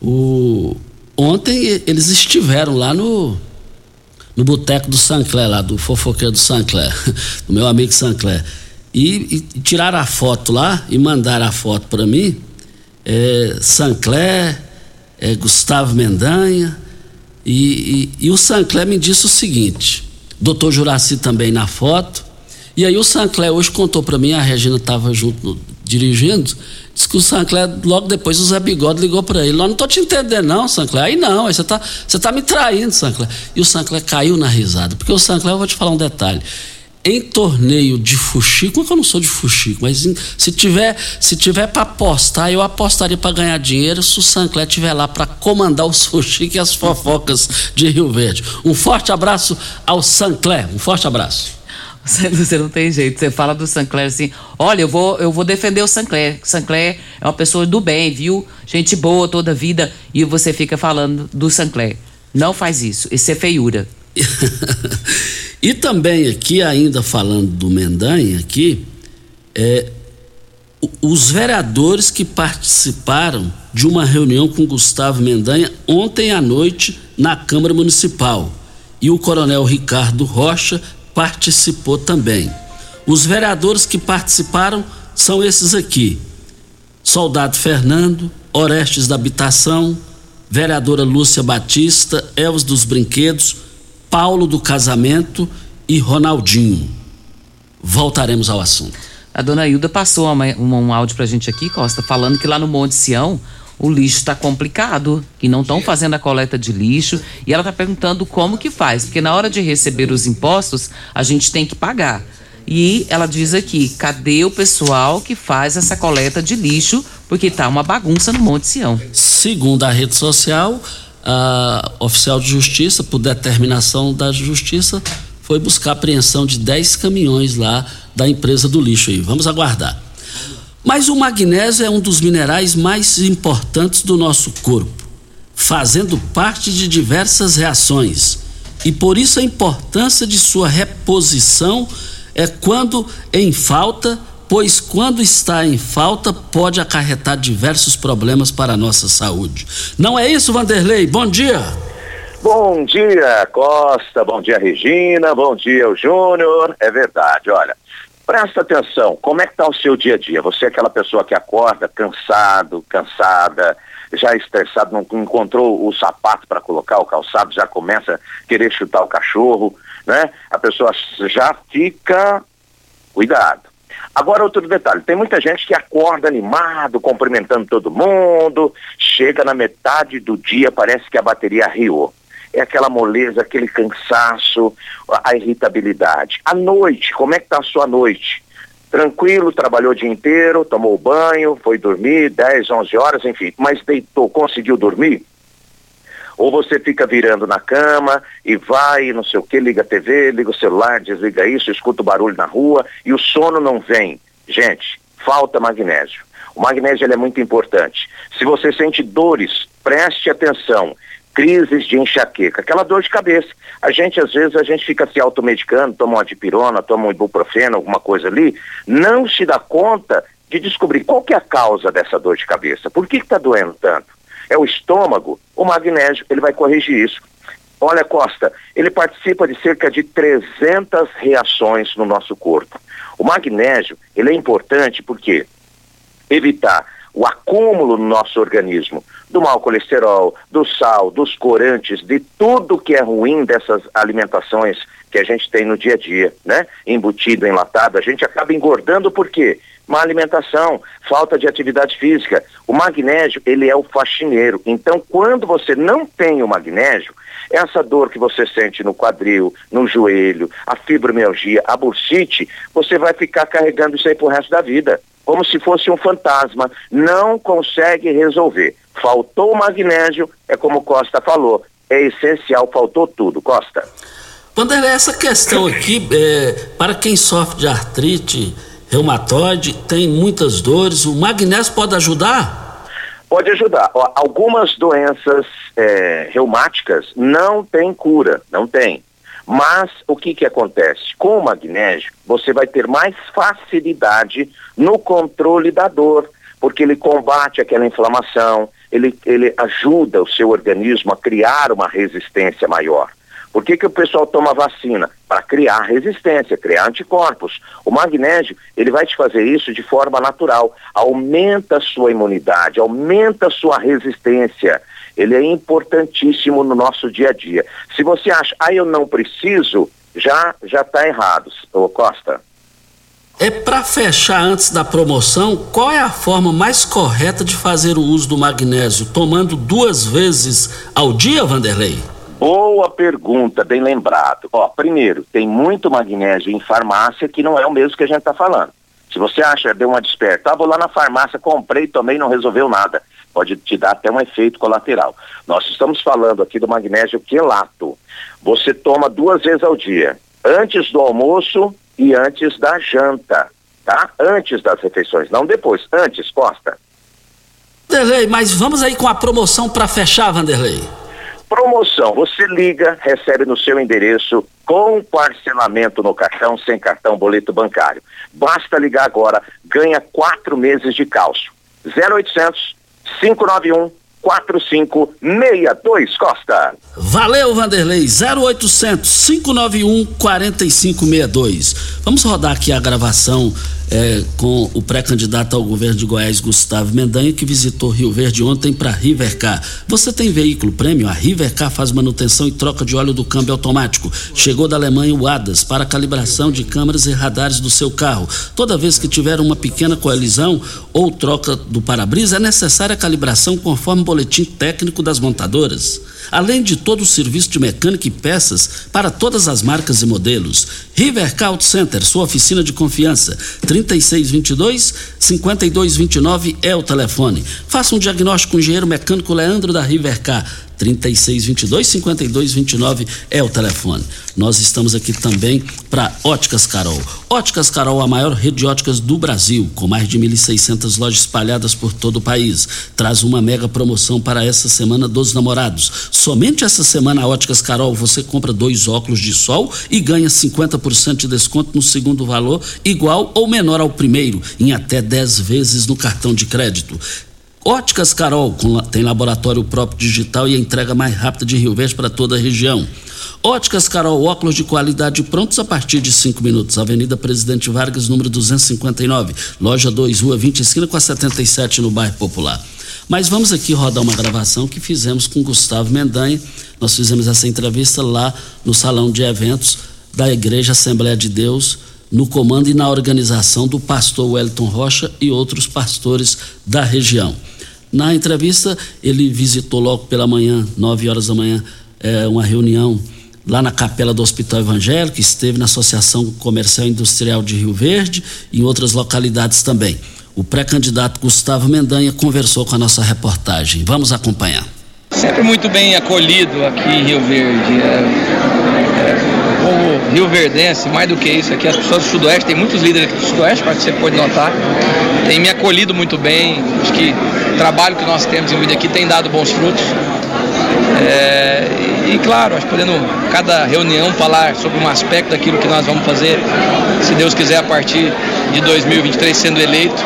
o, ontem eles estiveram lá no, no boteco do Sancler, lá do fofoqueiro do Sancler, do meu amigo Sancler. E, e tiraram a foto lá e mandaram a foto para mim. É, Sancler, é, Gustavo Mendanha. E, e, e o Sancler me disse o seguinte: doutor Juraci também na foto. E aí o Sancler hoje contou para mim, a Regina estava junto dirigindo, disse que o Sancler, logo depois, o Zé Bigode ligou para ele. Não, tô te entendendo, não, Sancler. Aí não, aí você tá, você tá me traindo, Sancler. E o Sancler caiu na risada. Porque o Sancler, eu vou te falar um detalhe. Em torneio de fuxico, é eu não sou de fuxico, mas em, se tiver se tiver para apostar, eu apostaria para ganhar dinheiro se o Sancler estiver lá para comandar os fuxico e as fofocas de Rio Verde. Um forte abraço ao Sancler, um forte abraço. Você não tem jeito. Você fala do Sancler assim: olha, eu vou, eu vou defender o Sancler. Sancler é uma pessoa do bem, viu? Gente boa toda a vida. E você fica falando do Sancler. Não faz isso. Isso é feiura. e também aqui, ainda falando do Mendanha, aqui, é, os vereadores que participaram de uma reunião com Gustavo Mendanha ontem à noite na Câmara Municipal. E o coronel Ricardo Rocha participou também. Os vereadores que participaram são esses aqui: Soldado Fernando, Orestes da Habitação, vereadora Lúcia Batista, Elvis dos Brinquedos, Paulo do Casamento e Ronaldinho. Voltaremos ao assunto. A dona Hilda passou uma, uma, um áudio pra gente aqui, Costa, falando que lá no Monte Sião o lixo está complicado, que não estão fazendo a coleta de lixo e ela está perguntando como que faz, porque na hora de receber os impostos a gente tem que pagar. E ela diz aqui, cadê o pessoal que faz essa coleta de lixo, porque tá uma bagunça no Monte Sião. Segundo a rede social, a oficial de justiça, por determinação da justiça, foi buscar apreensão de 10 caminhões lá da empresa do lixo aí. Vamos aguardar. Mas o magnésio é um dos minerais mais importantes do nosso corpo, fazendo parte de diversas reações. E por isso a importância de sua reposição é quando em falta, pois quando está em falta pode acarretar diversos problemas para a nossa saúde. Não é isso, Vanderlei? Bom dia. Bom dia, Costa. Bom dia, Regina. Bom dia, o Júnior. É verdade, olha. Presta atenção, como é que está o seu dia a dia? Você é aquela pessoa que acorda cansado, cansada, já estressado, não encontrou o sapato para colocar o calçado, já começa a querer chutar o cachorro, né? A pessoa já fica cuidado. Agora outro detalhe, tem muita gente que acorda animado, cumprimentando todo mundo, chega na metade do dia, parece que a bateria riou. É aquela moleza, aquele cansaço, a irritabilidade. À noite, como é que está a sua noite? Tranquilo, trabalhou o dia inteiro, tomou banho, foi dormir, 10, 11 horas, enfim, mas deitou, conseguiu dormir? Ou você fica virando na cama e vai, não sei o que, liga a TV, liga o celular, desliga isso, escuta o barulho na rua e o sono não vem. Gente, falta magnésio. O magnésio é muito importante. Se você sente dores, preste atenção. Crises de enxaqueca, aquela dor de cabeça. A gente, às vezes, a gente fica se automedicando, toma uma dipirona, toma um ibuprofeno, alguma coisa ali, não se dá conta de descobrir qual que é a causa dessa dor de cabeça. Por que está doendo tanto? é o estômago, o magnésio, ele vai corrigir isso. Olha, Costa, ele participa de cerca de 300 reações no nosso corpo. O magnésio, ele é importante porque evitar o acúmulo no nosso organismo do mau colesterol, do sal, dos corantes, de tudo que é ruim dessas alimentações que a gente tem no dia a dia, né? Embutido, enlatado, a gente acaba engordando por quê? má alimentação, falta de atividade física. O magnésio, ele é o faxineiro. Então, quando você não tem o magnésio, essa dor que você sente no quadril, no joelho, a fibromialgia, a bursite, você vai ficar carregando isso aí pro resto da vida. Como se fosse um fantasma. Não consegue resolver. Faltou o magnésio, é como Costa falou. É essencial, faltou tudo. Costa. Wanderlei, essa questão aqui, é, para quem sofre de artrite, reumatoide, tem muitas dores. O magnésio pode ajudar? Pode ajudar. Ó, algumas doenças é, reumáticas não têm cura, não tem. Mas o que, que acontece? Com o magnésio, você vai ter mais facilidade no controle da dor, porque ele combate aquela inflamação, ele, ele ajuda o seu organismo a criar uma resistência maior. Por que, que o pessoal toma vacina? Para criar resistência, criar anticorpos. O magnésio, ele vai te fazer isso de forma natural. Aumenta a sua imunidade, aumenta a sua resistência. Ele é importantíssimo no nosso dia a dia. Se você acha, ah, eu não preciso, já já está errado, ô Costa. É para fechar antes da promoção, qual é a forma mais correta de fazer o uso do magnésio? Tomando duas vezes ao dia, Vanderlei? Boa pergunta, bem lembrado. Ó, primeiro, tem muito magnésio em farmácia que não é o mesmo que a gente está falando. Se você acha, deu uma desperta, ah, vou lá na farmácia, comprei, tomei, não resolveu nada. Pode te dar até um efeito colateral. Nós estamos falando aqui do magnésio quelato. Você toma duas vezes ao dia, antes do almoço e antes da janta, tá? Antes das refeições, não depois, antes, Costa. Vanderlei, mas vamos aí com a promoção para fechar, Vanderlei. Promoção, você liga, recebe no seu endereço com parcelamento no cartão, sem cartão, boleto bancário. Basta ligar agora, ganha quatro meses de cálcio. 0800 591 4562 Costa. Valeu, Vanderlei. 0800 591 4562. Vamos rodar aqui a gravação é, com o pré-candidato ao governo de Goiás, Gustavo Mendanha, que visitou Rio Verde ontem para Rivercar. Você tem veículo prêmio? A Rivercar faz manutenção e troca de óleo do câmbio automático. Chegou da Alemanha o ADAS para calibração de câmeras e radares do seu carro. Toda vez que tiver uma pequena colisão ou troca do para-brisa, é necessária a calibração conforme o boletim técnico das montadoras além de todo o serviço de mecânica e peças para todas as marcas e modelos. Rivercar Auto Center, sua oficina de confiança. 3622 5229 é o telefone. Faça um diagnóstico com o engenheiro mecânico Leandro da Rivercar 3622 5229 é o telefone. Nós estamos aqui também para Óticas Carol. Óticas Carol, a maior rede de óticas do Brasil, com mais de 1.600 lojas espalhadas por todo o país. Traz uma mega promoção para essa semana dos namorados. Somente essa semana a Óticas Carol você compra dois óculos de sol e ganha 50% de desconto no segundo valor, igual ou menor ao primeiro, em até 10 vezes no cartão de crédito. Óticas Carol, tem laboratório próprio digital e a entrega mais rápida de Rio Verde para toda a região. Óticas Carol, óculos de qualidade prontos a partir de 5 minutos. Avenida Presidente Vargas, número 259. Loja 2, Rua 20, esquina com a 77, no bairro Popular. Mas vamos aqui rodar uma gravação que fizemos com Gustavo Mendanha. Nós fizemos essa entrevista lá no salão de eventos da Igreja Assembleia de Deus, no comando e na organização do pastor Wellington Rocha e outros pastores da região. Na entrevista, ele visitou logo pela manhã, 9 horas da manhã, é, uma reunião lá na capela do Hospital Evangélico, esteve na Associação Comercial e Industrial de Rio Verde e em outras localidades também. O pré-candidato Gustavo Mendanha conversou com a nossa reportagem. Vamos acompanhar. Sempre muito bem acolhido aqui em Rio Verde. É, é, como Rio Verdense, mais do que isso, aqui as pessoas do Sudoeste, tem muitos líderes aqui do Sudoeste, você pode notar, tem me acolhido muito bem. Acho que o trabalho que nós temos em vida aqui tem dado bons frutos. É, e claro, acho que podendo cada reunião falar sobre um aspecto daquilo que nós vamos fazer, se Deus quiser, a partir de 2023 sendo eleito,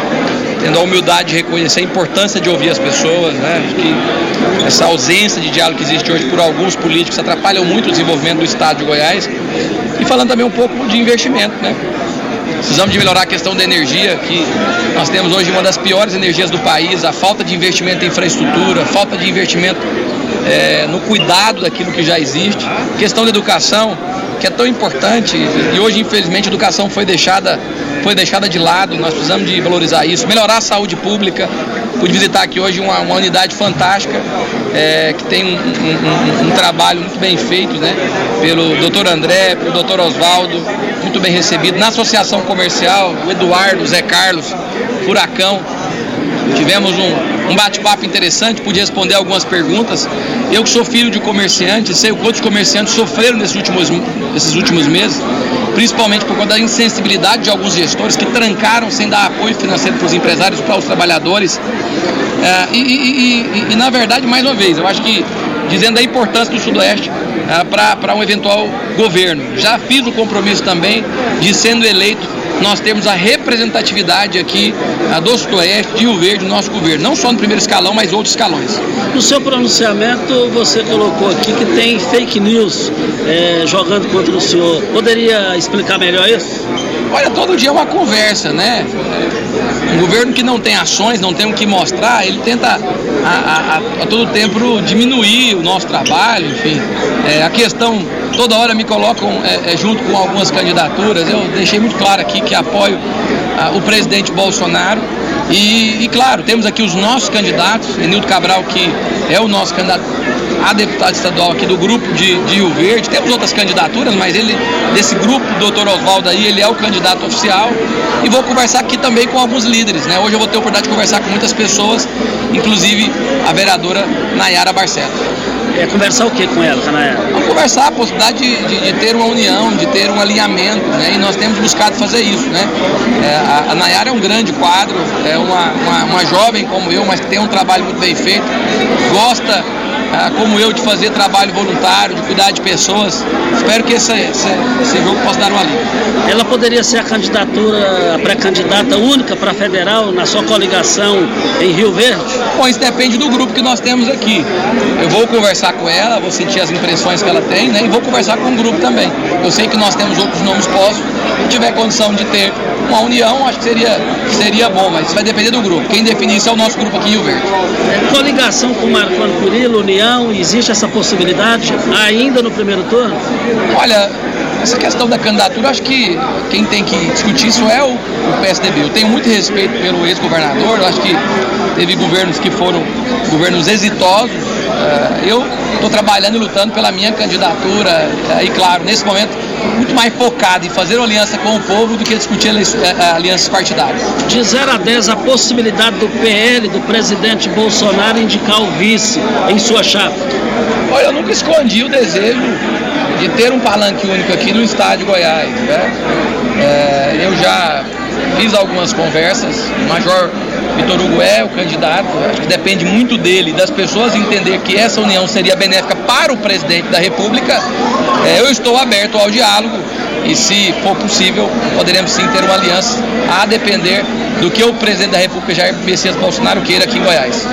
tendo a humildade de reconhecer a importância de ouvir as pessoas, né? Acho que essa ausência de diálogo que existe hoje por alguns políticos atrapalham muito o desenvolvimento do estado de Goiás. E falando também um pouco de investimento, né? Precisamos de melhorar a questão da energia, que nós temos hoje uma das piores energias do país, a falta de investimento em infraestrutura, falta de investimento é, no cuidado daquilo que já existe. Questão da educação, que é tão importante, e hoje, infelizmente, a educação foi deixada, foi deixada de lado, nós precisamos de valorizar isso, melhorar a saúde pública. Pude visitar aqui hoje uma, uma unidade fantástica, é, que tem um, um, um, trabalho muito bem feito, né? Pelo doutor André, pelo doutor Oswaldo, muito bem recebido. Na associação comercial, o Eduardo, o Zé Carlos, Furacão, Tivemos um, um bate-papo interessante, pude responder algumas perguntas. Eu que sou filho de comerciante, sei o quanto os comerciantes sofreram nesses últimos, nesses últimos meses, principalmente por conta da insensibilidade de alguns gestores que trancaram sem dar apoio financeiro para os empresários, para os trabalhadores. É, e, e, e, e, na verdade, mais uma vez, eu acho que dizendo a importância do Sudoeste é, para um eventual governo. Já fiz o compromisso também de sendo eleito nós temos a representatividade aqui a do Sudoeste, de Rio Verde, nosso governo, não só no primeiro escalão, mas outros escalões. No seu pronunciamento, você colocou aqui que tem fake news é, jogando contra o senhor. Poderia explicar melhor isso? Olha, todo dia é uma conversa, né? Um governo que não tem ações, não tem o que mostrar, ele tenta a, a, a, a todo tempo diminuir o nosso trabalho, enfim. É, a questão toda hora me colocam é, é, junto com algumas candidaturas. Eu deixei muito claro aqui que apoio ah, o presidente Bolsonaro. E, e, claro, temos aqui os nossos candidatos, Enildo Cabral, que é o nosso candidato a deputado estadual aqui do grupo de, de Rio Verde. Temos outras candidaturas, mas ele, desse grupo, doutor Oswaldo aí, ele é o candidato oficial. E vou conversar aqui também com alguns líderes, né? Hoje eu vou ter a oportunidade de conversar com muitas pessoas, inclusive a vereadora Nayara Barcelos. É conversar o que com ela, Canaia? Vamos conversar a possibilidade de, de, de, ter uma união, de ter um alinhamento, né? E nós temos buscado fazer isso, né? É, a, a Nayara é um grande quadro, é uma, uma, uma jovem como eu, mas que tem um trabalho muito bem feito, gosta ah, como eu, de fazer trabalho voluntário, de cuidar de pessoas. Espero que esse, esse, esse jogo possa dar uma linha. Ela poderia ser a candidatura, a pré-candidata única para federal na sua coligação em Rio Verde? Bom, isso depende do grupo que nós temos aqui. Eu vou conversar com ela, vou sentir as impressões que ela tem, né? E vou conversar com o grupo também. Eu sei que nós temos outros nomes postos. Se tiver condição de ter uma união, acho que seria, seria bom, mas isso vai depender do grupo. Quem definir isso é o nosso grupo aqui em Rio Verde. É, coligação com Marco Murilo, União? Existe essa possibilidade ainda no primeiro turno? Olha, essa questão da candidatura, acho que quem tem que discutir isso é o, o PSDB. Eu tenho muito respeito pelo ex-governador, eu acho que teve governos que foram governos exitosos. Uh, eu estou trabalhando e lutando pela minha candidatura, uh, e claro, nesse momento muito mais focado em fazer uma aliança com o povo do que discutir eh, alianças partidárias. De 0 a 10, a possibilidade do PL, do presidente Bolsonaro, indicar o vice em sua chapa? Olha, eu nunca escondi o desejo de ter um palanque único aqui no estado de Goiás. Né? É, eu já fiz algumas conversas, o Major Vitor Hugo é o candidato, acho que depende muito dele, das pessoas entender que essa união seria benéfica para o presidente da República. É, eu estou aberto ao diálogo e se for possível, poderemos sim ter uma aliança a depender do que o presidente da República Jair Messias Bolsonaro queira aqui em Goiás.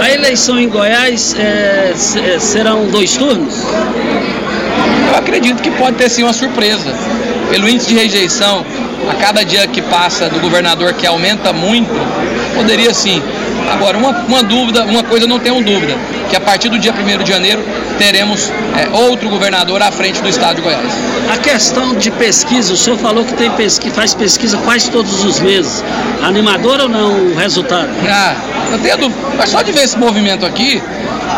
A eleição em Goiás é, serão dois turnos? Eu acredito que pode ter sim uma surpresa. Pelo índice de rejeição, a cada dia que passa do governador que aumenta muito, poderia sim. Agora, uma, uma dúvida, uma coisa não tenho dúvida, que a partir do dia 1 de janeiro teremos é, outro governador à frente do estado de Goiás. A questão de pesquisa, o senhor falou que tem pesquisa, faz pesquisa quase todos os meses. Animador ou não o resultado? Ah, não tenho dúvida. Mas só de ver esse movimento aqui,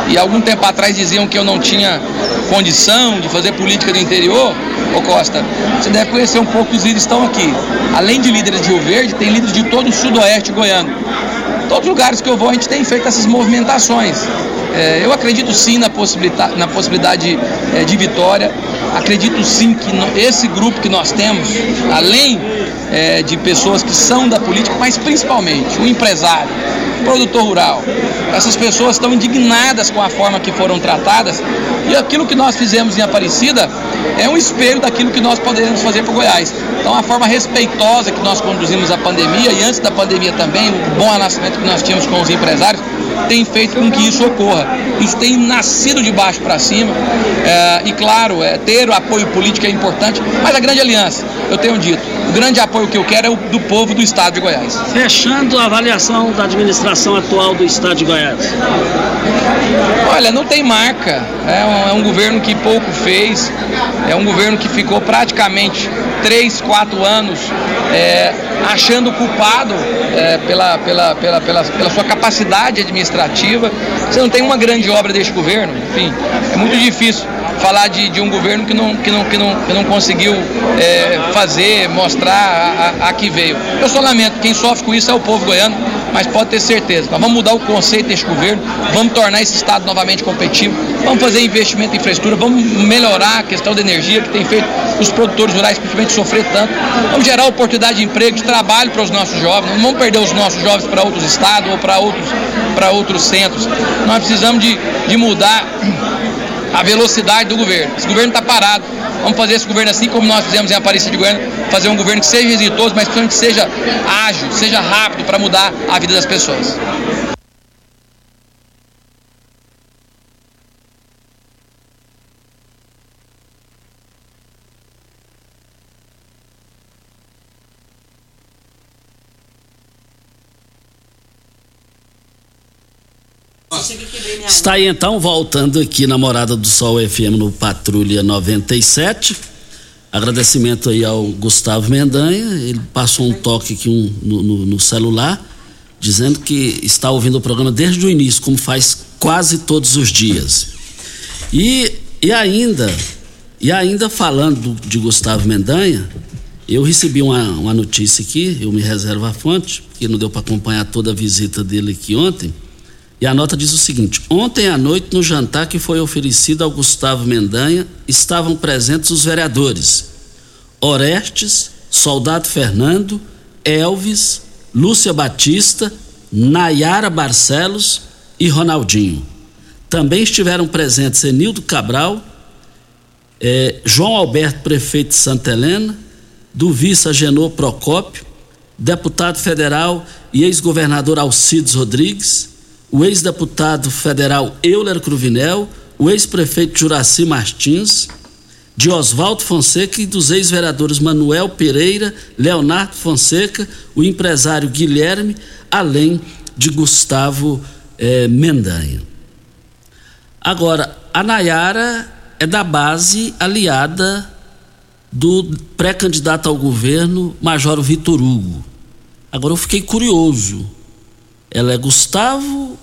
e algum tempo atrás diziam que eu não tinha condição de fazer política do interior, ô Costa, você deve conhecer um pouco os líderes que estão aqui. Além de líderes de Rio Verde, tem líderes de todo o sudoeste goiano. Todos os lugares que eu vou, a gente tem feito essas movimentações. É, eu acredito sim na possibilidade, na possibilidade é, de vitória. Acredito sim que no, esse grupo que nós temos, além é, de pessoas que são da política, mas principalmente o empresário, o produtor rural, essas pessoas estão indignadas com a forma que foram tratadas e aquilo que nós fizemos em Aparecida é um espelho daquilo que nós podemos fazer para Goiás. Então, a forma respeitosa que nós conduzimos a pandemia e antes da pandemia também, o bom nascimento que nós tínhamos com os empresários, tem feito com que isso ocorra. Isso tem nascido de baixo para cima. É, e claro, é, ter o apoio político é importante, mas a grande aliança, eu tenho dito, o grande apoio que eu quero é o do povo do estado de Goiás. Fechando a avaliação da administração atual do estado de Goiás. Olha, não tem marca. É um, é um governo que pouco fez, é um governo que ficou praticamente três, quatro anos é, achando culpado é, pela, pela, pela, pela, pela sua capacidade administrativa. Você não tem uma grande obra deste governo, enfim, é muito difícil falar de, de um governo que não, que não, que não, que não conseguiu é, fazer, mostrar a, a, a, que veio. Eu só lamento, quem sofre com isso é o povo goiano, mas pode ter certeza. Nós vamos mudar o conceito deste governo, vamos tornar esse Estado novamente competitivo, vamos fazer investimento em infraestrutura, vamos melhorar a questão da energia que tem feito os produtores rurais principalmente sofrer tanto, vamos gerar oportunidade de emprego, de trabalho para os nossos jovens, não vamos perder os nossos jovens para outros estados ou para outros, para outros centros. Nós precisamos de, de mudar a velocidade do governo. Esse governo está parado. Vamos fazer esse governo assim como nós fizemos em Aparecida de Goiânia, fazer um governo que seja exitoso, mas que seja ágil, seja rápido para mudar a vida das pessoas. Está aí então, voltando aqui na Morada do Sol FM no Patrulha 97. Agradecimento aí ao Gustavo Mendanha, ele passou um toque aqui um, no, no, no, celular, dizendo que está ouvindo o programa desde o início, como faz quase todos os dias. E, e ainda, e ainda falando de Gustavo Mendanha, eu recebi uma, uma notícia aqui, eu me reservo a fonte, porque não deu para acompanhar toda a visita dele aqui ontem e a nota diz o seguinte: ontem à noite, no jantar que foi oferecido ao Gustavo Mendanha, estavam presentes os vereadores Orestes, Soldado Fernando, Elvis, Lúcia Batista, Nayara Barcelos e Ronaldinho. Também estiveram presentes Enildo Cabral, eh, João Alberto, prefeito de Santa Helena, do vice Agenor Procópio, deputado federal e ex-governador Alcides Rodrigues, o ex-deputado federal Euler Cruvinel, o ex-prefeito Juraci Martins, de Oswaldo Fonseca e dos ex-vereadores Manuel Pereira, Leonardo Fonseca, o empresário Guilherme, além de Gustavo eh, Mendanha. Agora, a Nayara é da base aliada do pré-candidato ao governo, Major Vitor Hugo. Agora eu fiquei curioso ela é Gustavo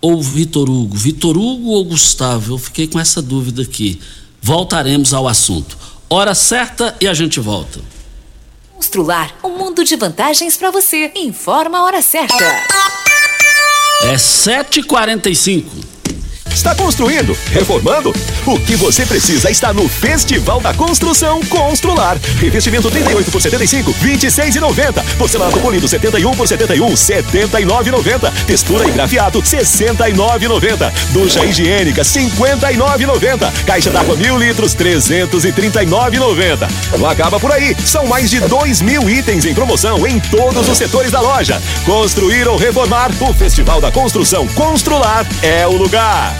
ou Vitor Hugo? Vitor Hugo ou Gustavo? Eu fiquei com essa dúvida aqui. Voltaremos ao assunto. Hora certa e a gente volta. Constrular um mundo de vantagens para você. Informa a hora certa. É 7h45. Está construindo? Reformando? O que você precisa está no Festival da Construção Constrular. Revestimento 38 por 75, 26,90. Porcelanato polido 71 por 71, 79,90. Textura e grafiato 69,90. Ducha higiênica 59,90. Caixa d'água mil litros 339,90. Não acaba por aí. São mais de 2 mil itens em promoção em todos os setores da loja. Construir ou reformar, o Festival da Construção Constrular é o lugar.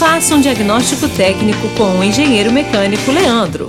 Faça um diagnóstico técnico com o engenheiro mecânico Leandro.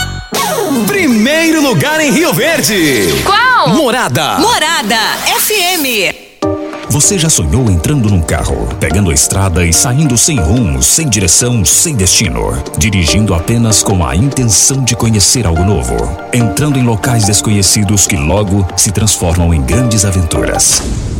Primeiro lugar em Rio Verde. Qual? Morada. Morada FM. Você já sonhou entrando num carro, pegando a estrada e saindo sem rumo, sem direção, sem destino, dirigindo apenas com a intenção de conhecer algo novo, entrando em locais desconhecidos que logo se transformam em grandes aventuras?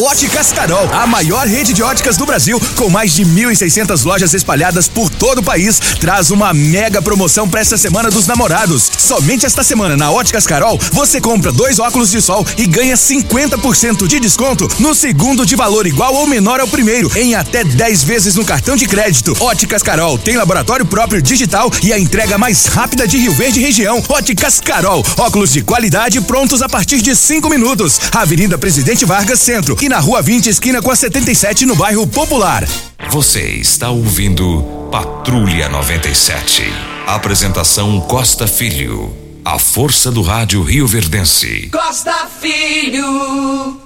Óticas Carol, a maior rede de óticas do Brasil, com mais de 1.600 lojas espalhadas por todo o país, traz uma mega promoção para esta semana dos namorados. Somente esta semana na Óticas Carol, você compra dois óculos de sol e ganha 50% de desconto no segundo de valor igual ou menor ao primeiro, em até 10 vezes no cartão de crédito. Óticas Carol tem laboratório próprio digital e a entrega mais rápida de Rio Verde região. Óticas Carol, óculos de qualidade prontos a partir de 5 minutos. Avenida Presidente Vargas Centro na Rua 20, esquina com a 77, no bairro Popular. Você está ouvindo Patrulha 97. Apresentação Costa Filho. A força do rádio Rio Verdense. Costa Filho.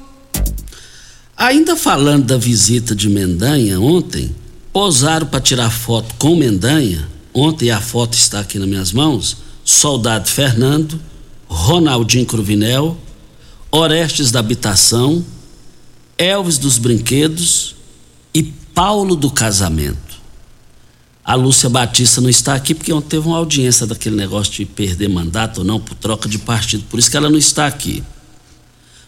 Ainda falando da visita de Mendanha ontem, posaram para tirar foto com Mendanha. Ontem a foto está aqui nas minhas mãos. Soldado Fernando, Ronaldinho Cruvinel, Orestes da Habitação, Elvis dos Brinquedos e Paulo do Casamento. A Lúcia Batista não está aqui porque ontem teve uma audiência daquele negócio de perder mandato ou não por troca de partido, por isso que ela não está aqui.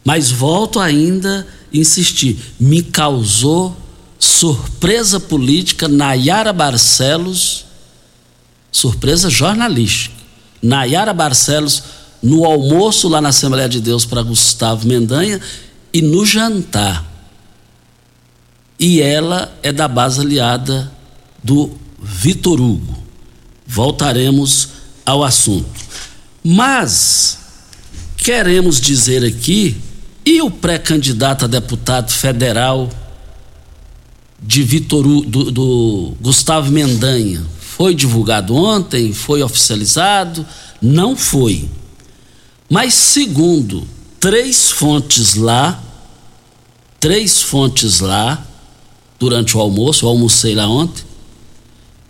Mas volto ainda a insistir, me causou surpresa política Nayara Barcelos, surpresa jornalística. Nayara Barcelos no almoço lá na Assembleia de Deus para Gustavo Mendanha e no jantar. E ela é da base aliada do Vitor Hugo. Voltaremos ao assunto. Mas queremos dizer aqui, e o pré-candidato a deputado federal de Vitor do, do Gustavo Mendanha foi divulgado ontem, foi oficializado? Não foi. Mas segundo três fontes lá, três fontes lá, durante o almoço, eu almocei lá ontem,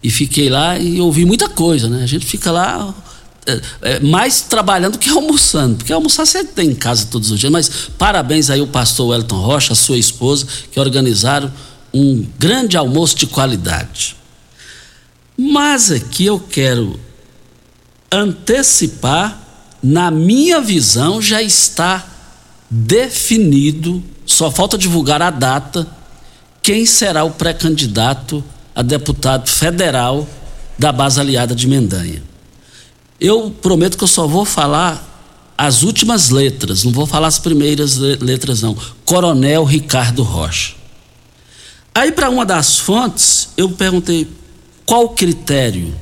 e fiquei lá e ouvi muita coisa, né? A gente fica lá é, é, mais trabalhando que almoçando, porque almoçar você tem em casa todos os dias, mas parabéns aí o pastor Wellington Rocha, a sua esposa, que organizaram um grande almoço de qualidade. Mas aqui eu quero antecipar, na minha visão, já está definido, só falta divulgar a data, quem será o pré-candidato a deputado federal da base aliada de Mendanha. Eu prometo que eu só vou falar as últimas letras, não vou falar as primeiras letras, não. Coronel Ricardo Rocha. Aí, para uma das fontes, eu perguntei qual o critério.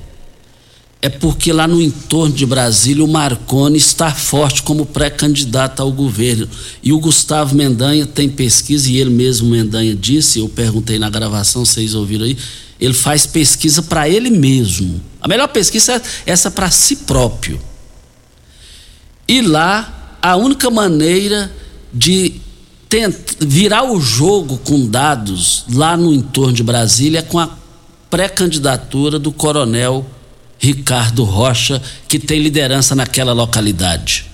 É porque lá no entorno de Brasília o Marconi está forte como pré-candidato ao governo. E o Gustavo Mendanha tem pesquisa, e ele mesmo, Mendanha, disse, eu perguntei na gravação, vocês ouviram aí, ele faz pesquisa para ele mesmo. A melhor pesquisa é essa para si próprio. E lá, a única maneira de virar o jogo com dados lá no entorno de Brasília é com a pré-candidatura do coronel Ricardo Rocha, que tem liderança naquela localidade.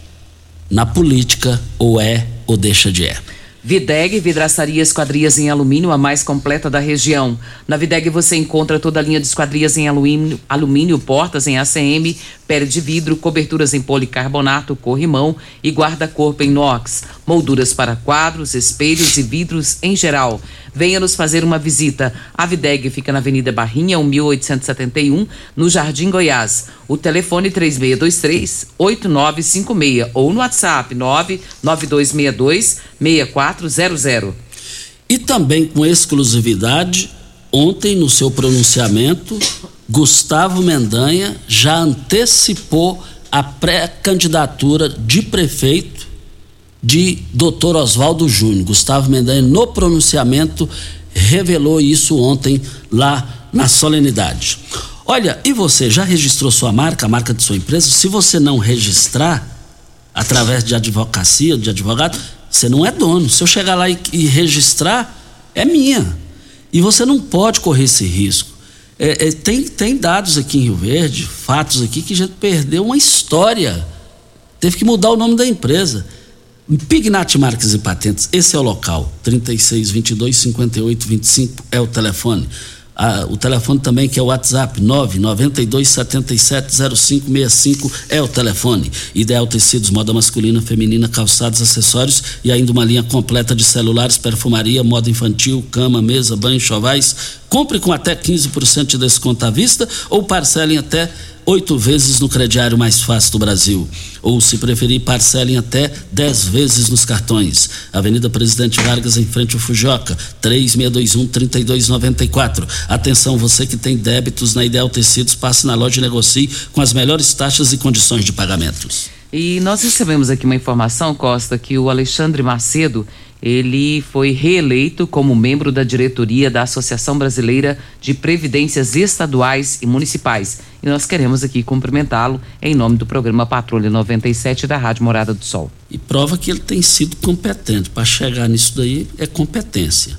Na política, ou é ou deixa de é. Videg, vidraçaria esquadrias em alumínio, a mais completa da região. Na Videg você encontra toda a linha de esquadrias em alumínio, alumínio portas em ACM, pele de vidro, coberturas em policarbonato, corrimão e guarda-corpo em inox, molduras para quadros, espelhos e vidros em geral. Venha nos fazer uma visita. A Videg fica na Avenida Barrinha, 1871, no Jardim Goiás. O telefone 3623 8956 ou no WhatsApp 99262 6400. E também com exclusividade, ontem no seu pronunciamento, Gustavo Mendanha já antecipou a pré-candidatura de prefeito de Dr. Oswaldo Júnior. Gustavo Mendanha, no pronunciamento, revelou isso ontem lá na solenidade. Olha, e você já registrou sua marca, a marca de sua empresa? Se você não registrar, através de advocacia, de advogado, você não é dono. Se eu chegar lá e, e registrar, é minha. E você não pode correr esse risco. É, é, tem, tem dados aqui em Rio Verde, fatos aqui, que a gente perdeu uma história. Teve que mudar o nome da empresa. Pignat Marques e Patentes, esse é o local. 36 22 58 25 é o telefone. Ah, o telefone também que é o WhatsApp 992 77 0565 é o telefone. Ideal Tecidos, moda masculina, feminina, calçados, acessórios e ainda uma linha completa de celulares, perfumaria, moda infantil, cama, mesa, banho, chovais. Compre com até 15% de desconto à vista ou parcelem até oito vezes no crediário mais fácil do Brasil. Ou, se preferir, parcelem até dez vezes nos cartões. Avenida Presidente Vargas, em frente ao Fujoca, 3621-3294. Atenção, você que tem débitos na Ideal Tecidos, passe na loja e negocie com as melhores taxas e condições de pagamentos. E nós recebemos aqui uma informação, Costa, que o Alexandre Macedo ele foi reeleito como membro da diretoria da Associação Brasileira de Previdências Estaduais e Municipais. E nós queremos aqui cumprimentá-lo em nome do programa Patrulha 97 da Rádio Morada do Sol. E prova que ele tem sido competente. Para chegar nisso daí é competência.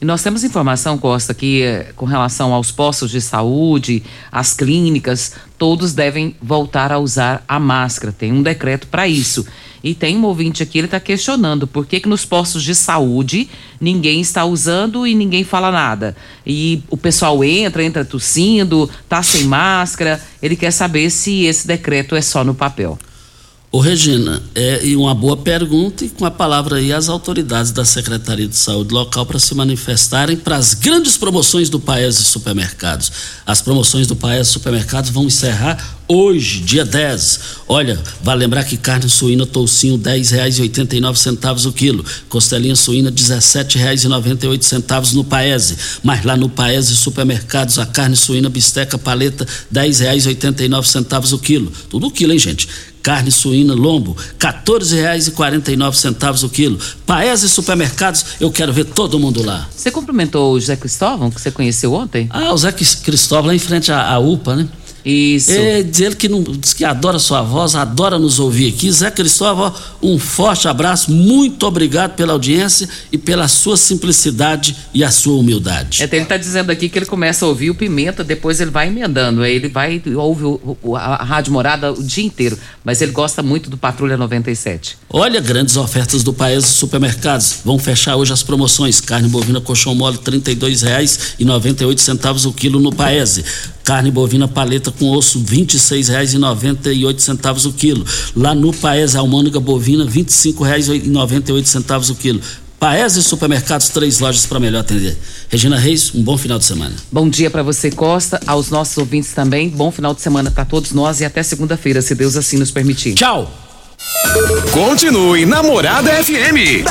E nós temos informação, Costa, que eh, com relação aos postos de saúde, às clínicas, todos devem voltar a usar a máscara. Tem um decreto para isso. E tem um ouvinte aqui, ele está questionando por que, que nos postos de saúde ninguém está usando e ninguém fala nada. E o pessoal entra, entra tossindo, tá sem máscara. Ele quer saber se esse decreto é só no papel. Ô Regina, é e uma boa pergunta e com a palavra aí as autoridades da Secretaria de Saúde local para se manifestarem para as grandes promoções do Paes e Supermercados. As promoções do Paes e Supermercados vão encerrar hoje, dia 10. Olha, vale lembrar que carne suína toucinho R$ 10,89 o quilo, costelinha suína R$ 17,98 no Paese. Mas lá no Paese Supermercados a carne suína bisteca paleta R$ 10,89 o quilo. Tudo o quilo, hein, gente? Carne suína lombo, R$ 14,49 o quilo. Paese Supermercados, eu quero ver todo mundo lá. Você cumprimentou o José Cristóvão, que você conheceu ontem? Ah, o José Cristóvão lá em frente à, à UPA, né? Isso. É, diz ele que, não, diz que adora sua voz, adora nos ouvir aqui. Zé Cristóvão, um forte abraço, muito obrigado pela audiência e pela sua simplicidade e a sua humildade. É, ele está dizendo aqui que ele começa a ouvir o Pimenta, depois ele vai emendando. Ele vai ouve o, o, a Rádio Morada o dia inteiro. Mas ele gosta muito do Patrulha 97. Olha, grandes ofertas do Paes Supermercados. Vão fechar hoje as promoções. Carne bovina colchão mole R$ 32,98 o quilo no Paese. Carne bovina paleta com osso R$ 26,98 o quilo. Lá no Paese, almôndega bovina R$ 25,98 o quilo. Paese Supermercados, três lojas para melhor atender. Regina Reis, um bom final de semana. Bom dia para você, Costa, aos nossos ouvintes também. Bom final de semana para todos nós e até segunda-feira, se Deus assim nos permitir. Tchau. Continue Namorada FM.